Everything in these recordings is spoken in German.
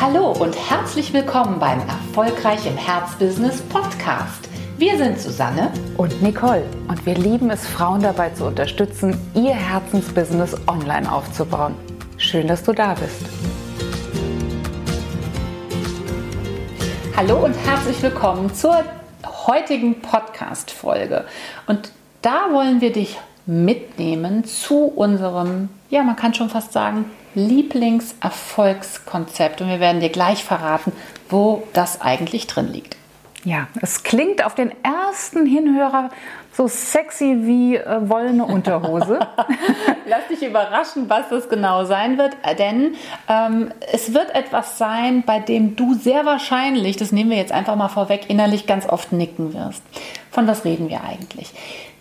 Hallo und herzlich willkommen beim Erfolgreich im Herzbusiness Podcast. Wir sind Susanne und Nicole und wir lieben es, Frauen dabei zu unterstützen, ihr Herzensbusiness online aufzubauen. Schön, dass du da bist. Hallo und herzlich willkommen zur heutigen Podcast-Folge. Und da wollen wir dich mitnehmen zu unserem, ja, man kann schon fast sagen, Lieblingserfolgskonzept. Und wir werden dir gleich verraten, wo das eigentlich drin liegt. Ja, es klingt auf den ersten Hinhörer so sexy wie äh, wollene Unterhose. Lass dich überraschen, was das genau sein wird, denn ähm, es wird etwas sein, bei dem du sehr wahrscheinlich, das nehmen wir jetzt einfach mal vorweg, innerlich ganz oft nicken wirst. Von was reden wir eigentlich?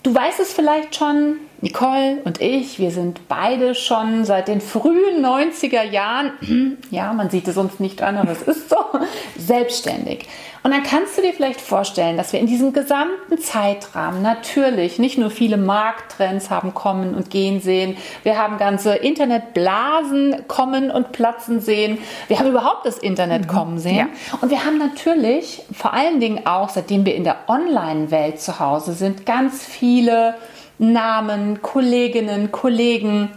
Du weißt es vielleicht schon, Nicole und ich, wir sind beide schon seit den frühen 90er Jahren, ja, man sieht es uns nicht an, aber es ist so, selbstständig. Und dann kannst du dir vielleicht vorstellen, dass wir in diesem gesamten Zeitrahmen natürlich nicht nur viele Markttrends haben kommen und gehen sehen, wir haben ganze Internetblasen kommen und platzen sehen, wir haben überhaupt das Internet mhm. kommen sehen ja. und wir haben natürlich vor allen Dingen auch, seitdem wir in der Online-Welt zu Hause sind, ganz viele Namen, Kolleginnen, Kollegen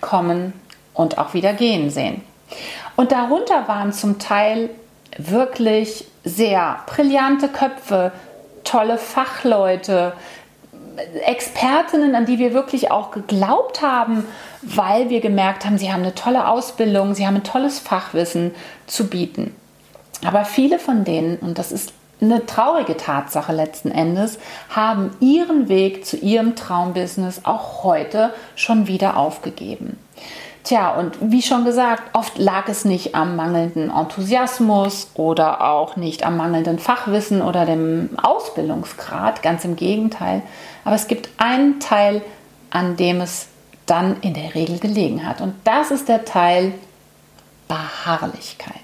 kommen und auch wieder gehen sehen. Und darunter waren zum Teil wirklich sehr brillante Köpfe, tolle Fachleute, Expertinnen, an die wir wirklich auch geglaubt haben, weil wir gemerkt haben, sie haben eine tolle Ausbildung, sie haben ein tolles Fachwissen zu bieten. Aber viele von denen, und das ist eine traurige Tatsache letzten Endes, haben ihren Weg zu ihrem Traumbusiness auch heute schon wieder aufgegeben. Tja, und wie schon gesagt, oft lag es nicht am mangelnden Enthusiasmus oder auch nicht am mangelnden Fachwissen oder dem Ausbildungsgrad, ganz im Gegenteil. Aber es gibt einen Teil, an dem es dann in der Regel gelegen hat. Und das ist der Teil Beharrlichkeit.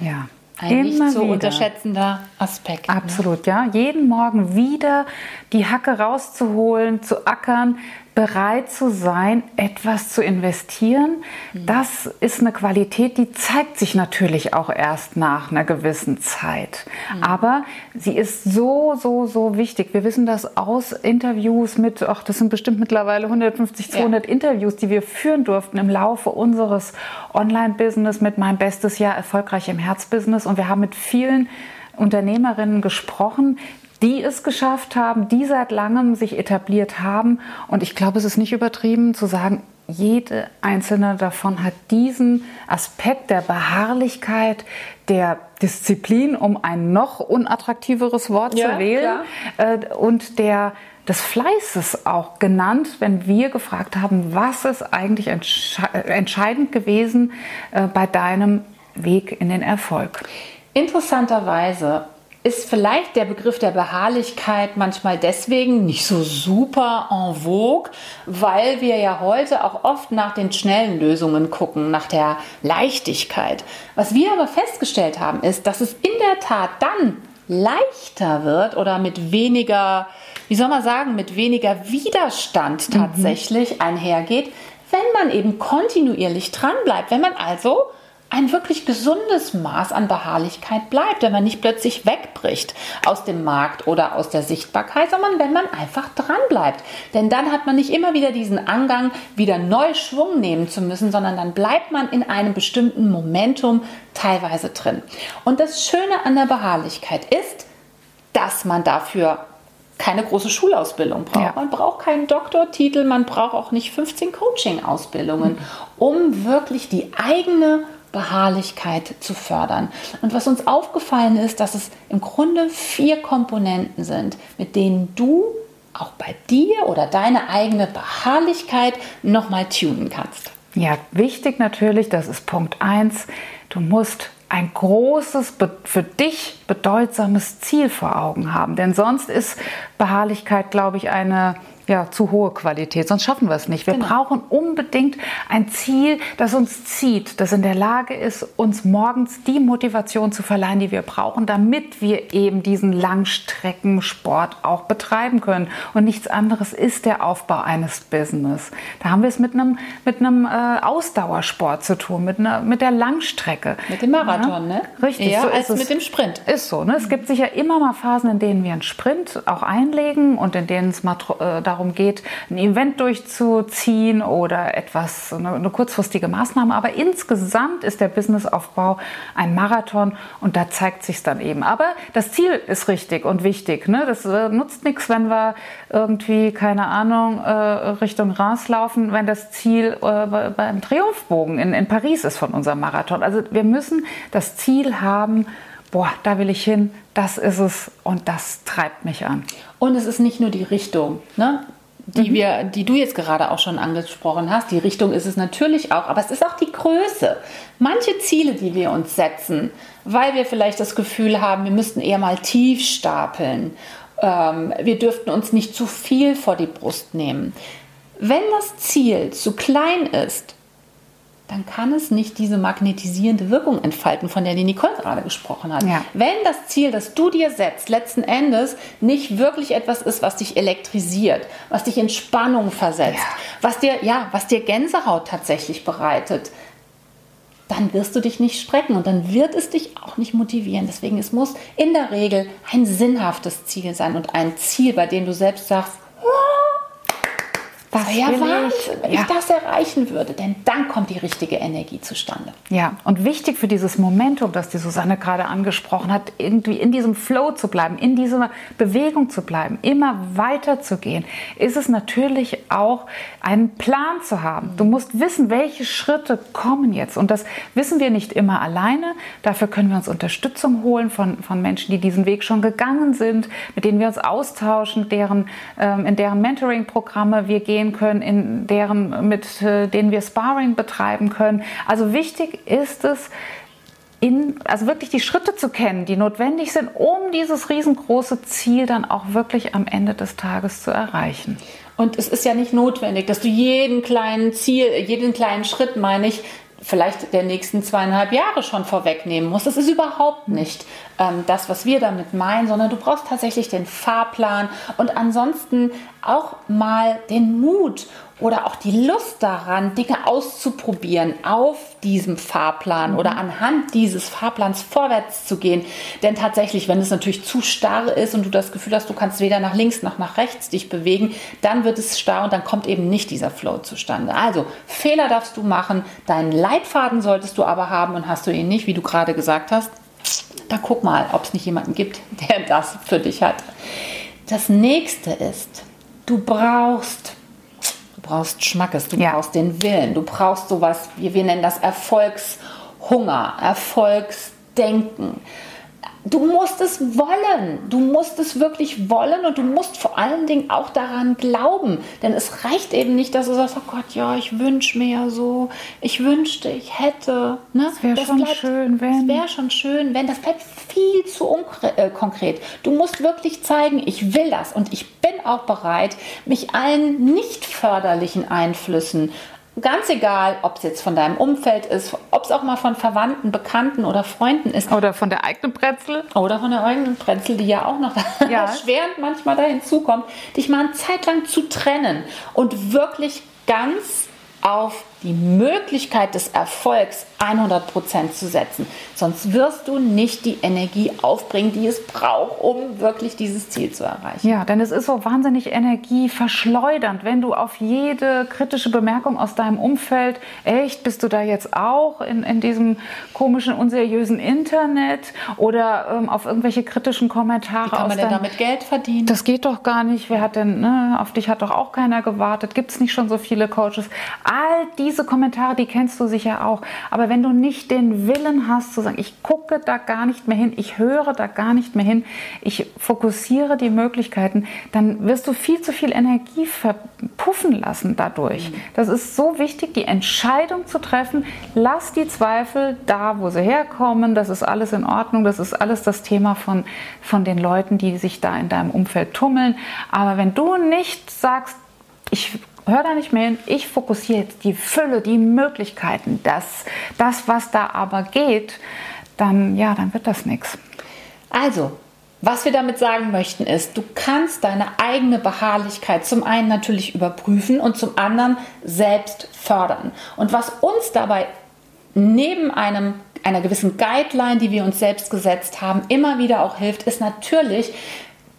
Ja. Ein nicht zu wieder. unterschätzender Aspekt. Ne? Absolut, ne? ja. Jeden Morgen wieder die Hacke rauszuholen, zu ackern, bereit zu sein, etwas zu investieren, mhm. das ist eine Qualität, die zeigt sich natürlich auch erst nach einer gewissen Zeit. Mhm. Aber sie ist so, so, so wichtig. Wir wissen das aus Interviews mit, ach, das sind bestimmt mittlerweile 150, 200 ja. Interviews, die wir führen durften im Laufe unseres Online-Business mit meinem bestes Jahr erfolgreich im Herzbusiness. Und wir haben mit vielen Unternehmerinnen gesprochen, die es geschafft haben, die seit langem sich etabliert haben. Und ich glaube, es ist nicht übertrieben zu sagen, jede einzelne davon hat diesen Aspekt der Beharrlichkeit, der Disziplin, um ein noch unattraktiveres Wort ja, zu wählen, äh, und der des Fleißes auch genannt, wenn wir gefragt haben, was ist eigentlich entsche entscheidend gewesen äh, bei deinem Weg in den Erfolg. Interessanterweise ist vielleicht der Begriff der Beharrlichkeit manchmal deswegen nicht so super en vogue, weil wir ja heute auch oft nach den schnellen Lösungen gucken, nach der Leichtigkeit. Was wir aber festgestellt haben, ist, dass es in der Tat dann leichter wird oder mit weniger, wie soll man sagen, mit weniger Widerstand mhm. tatsächlich mhm. einhergeht, wenn man eben kontinuierlich dran bleibt, wenn man also ein wirklich gesundes Maß an Beharrlichkeit bleibt, wenn man nicht plötzlich wegbricht aus dem Markt oder aus der Sichtbarkeit, sondern wenn man einfach dran bleibt. Denn dann hat man nicht immer wieder diesen Angang, wieder neu Schwung nehmen zu müssen, sondern dann bleibt man in einem bestimmten Momentum teilweise drin. Und das Schöne an der Beharrlichkeit ist, dass man dafür keine große Schulausbildung braucht. Ja. Man braucht keinen Doktortitel, man braucht auch nicht 15 Coaching-Ausbildungen, um wirklich die eigene Beharrlichkeit zu fördern. Und was uns aufgefallen ist, dass es im Grunde vier Komponenten sind, mit denen du auch bei dir oder deine eigene Beharrlichkeit nochmal tunen kannst. Ja, wichtig natürlich, das ist Punkt 1, du musst ein großes, für dich bedeutsames Ziel vor Augen haben. Denn sonst ist Beharrlichkeit, glaube ich, eine ja, zu hohe Qualität, sonst schaffen wir es nicht. Wir genau. brauchen unbedingt ein Ziel, das uns zieht, das in der Lage ist, uns morgens die Motivation zu verleihen, die wir brauchen, damit wir eben diesen Langstreckensport auch betreiben können. Und nichts anderes ist der Aufbau eines Business. Da haben wir es mit einem, mit einem äh, Ausdauersport zu tun, mit, einer, mit der Langstrecke. Mit dem Marathon, ja? ne? Richtig. Eher so als mit dem Sprint. Ist so. Ne? Es gibt sicher immer mal Phasen, in denen wir einen Sprint auch einlegen und in denen es mal äh, darum geht, ein Event durchzuziehen oder etwas, eine, eine kurzfristige Maßnahme. Aber insgesamt ist der Businessaufbau ein Marathon und da zeigt sich dann eben. Aber das Ziel ist richtig und wichtig. Ne? Das äh, nutzt nichts, wenn wir irgendwie, keine Ahnung, äh, Richtung Reims laufen, wenn das Ziel äh, beim Triumphbogen in, in Paris ist von unserem Marathon. Also wir müssen das Ziel haben, boah, da will ich hin, das ist es und das treibt mich an. Und es ist nicht nur die Richtung, ne? die, mhm. wir, die du jetzt gerade auch schon angesprochen hast. Die Richtung ist es natürlich auch, aber es ist auch die Größe. Manche Ziele, die wir uns setzen, weil wir vielleicht das Gefühl haben, wir müssten eher mal tief stapeln. Ähm, wir dürften uns nicht zu viel vor die Brust nehmen. Wenn das Ziel zu klein ist, dann kann es nicht diese magnetisierende Wirkung entfalten, von der die Nicole gerade gesprochen hat. Ja. Wenn das Ziel, das du dir setzt, letzten Endes nicht wirklich etwas ist, was dich elektrisiert, was dich in Spannung versetzt, ja. was dir ja, was dir Gänsehaut tatsächlich bereitet, dann wirst du dich nicht strecken und dann wird es dich auch nicht motivieren. Deswegen es muss in der Regel ein sinnhaftes Ziel sein und ein Ziel, bei dem du selbst sagst, das wäre Wahnsinn, wenn ja. ich das erreichen würde, denn dann kommt die richtige Energie zustande. Ja, und wichtig für dieses Momentum, das die Susanne gerade angesprochen hat, irgendwie in diesem Flow zu bleiben, in dieser Bewegung zu bleiben, immer weiter zu gehen, ist es natürlich auch einen Plan zu haben. Du musst wissen, welche Schritte kommen jetzt. Und das wissen wir nicht immer alleine. Dafür können wir uns Unterstützung holen von, von Menschen, die diesen Weg schon gegangen sind, mit denen wir uns austauschen, deren, ähm, in deren Mentoring-Programme wir gehen gehen können, in deren, mit äh, denen wir Sparring betreiben können. Also wichtig ist es, in, also wirklich die Schritte zu kennen, die notwendig sind, um dieses riesengroße Ziel dann auch wirklich am Ende des Tages zu erreichen. Und es ist ja nicht notwendig, dass du jeden kleinen Ziel, jeden kleinen Schritt, meine ich, vielleicht der nächsten zweieinhalb Jahre schon vorwegnehmen musst. Das ist überhaupt nicht ähm, das, was wir damit meinen, sondern du brauchst tatsächlich den Fahrplan und ansonsten auch mal den Mut oder auch die Lust daran, Dinge auszuprobieren auf diesem Fahrplan mhm. oder anhand dieses Fahrplans vorwärts zu gehen. Denn tatsächlich, wenn es natürlich zu starr ist und du das Gefühl hast, du kannst weder nach links noch nach rechts dich bewegen, dann wird es starr und dann kommt eben nicht dieser Flow zustande. Also Fehler darfst du machen, deinen Leitfaden solltest du aber haben und hast du ihn nicht, wie du gerade gesagt hast. Da guck mal, ob es nicht jemanden gibt, der das für dich hat. Das nächste ist, du brauchst brauchst Schmackes, du ja. brauchst den Willen, du brauchst sowas, wir, wir nennen das Erfolgshunger, Erfolgsdenken. Du musst es wollen. Du musst es wirklich wollen und du musst vor allen Dingen auch daran glauben. Denn es reicht eben nicht, dass du sagst, oh Gott, ja, ich wünsche mir ja so, ich wünschte, ich hätte. Ne? Das wäre schon bleibt, schön, wenn. Das wäre schon schön, wenn. Das bleibt viel zu äh, konkret. Du musst wirklich zeigen, ich will das und ich bin auch bereit, mich allen nicht förderlichen Einflüssen Ganz egal, ob es jetzt von deinem Umfeld ist, ob es auch mal von Verwandten, Bekannten oder Freunden ist. Oder von der eigenen Brezel. Oder von der eigenen Brezel, die ja auch noch ja. schwerend manchmal da hinzukommt, dich mal eine Zeit lang zu trennen und wirklich ganz auf die Möglichkeit des Erfolgs 100% zu setzen. Sonst wirst du nicht die Energie aufbringen, die es braucht, um wirklich dieses Ziel zu erreichen. Ja, denn es ist so wahnsinnig energieverschleudernd, wenn du auf jede kritische Bemerkung aus deinem Umfeld, echt, bist du da jetzt auch in, in diesem komischen, unseriösen Internet oder ähm, auf irgendwelche kritischen Kommentare. Wie kann man denn deinem, damit Geld verdienen? Das geht doch gar nicht. Wer hat denn, ne, auf dich hat doch auch keiner gewartet. Gibt es nicht schon so viele Coaches? All diese diese Kommentare, die kennst du sicher auch. Aber wenn du nicht den Willen hast zu sagen, ich gucke da gar nicht mehr hin, ich höre da gar nicht mehr hin, ich fokussiere die Möglichkeiten, dann wirst du viel zu viel Energie verpuffen lassen dadurch. Mhm. Das ist so wichtig, die Entscheidung zu treffen. Lass die Zweifel da, wo sie herkommen. Das ist alles in Ordnung. Das ist alles das Thema von, von den Leuten, die sich da in deinem Umfeld tummeln. Aber wenn du nicht sagst, ich hör da nicht mehr hin, ich fokussiere jetzt die Fülle, die Möglichkeiten, das, das, was da aber geht, dann, ja, dann wird das nichts. Also, was wir damit sagen möchten ist, du kannst deine eigene Beharrlichkeit zum einen natürlich überprüfen und zum anderen selbst fördern. Und was uns dabei neben einem einer gewissen Guideline, die wir uns selbst gesetzt haben, immer wieder auch hilft, ist natürlich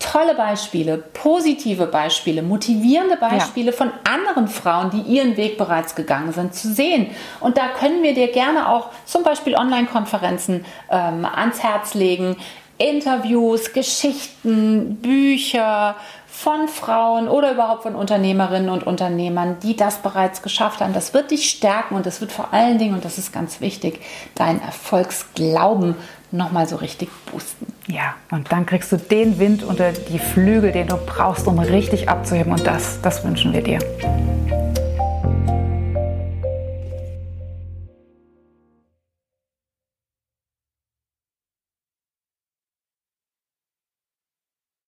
tolle Beispiele, positive Beispiele, motivierende Beispiele ja. von anderen Frauen, die ihren Weg bereits gegangen sind, zu sehen. Und da können wir dir gerne auch zum Beispiel Online-Konferenzen ähm, ans Herz legen, Interviews, Geschichten, Bücher von Frauen oder überhaupt von Unternehmerinnen und Unternehmern, die das bereits geschafft haben. Das wird dich stärken und das wird vor allen Dingen, und das ist ganz wichtig, deinen Erfolgsglauben nochmal so richtig boosten. Ja, und dann kriegst du den Wind unter die Flügel, den du brauchst, um richtig abzuheben. Und das, das wünschen wir dir.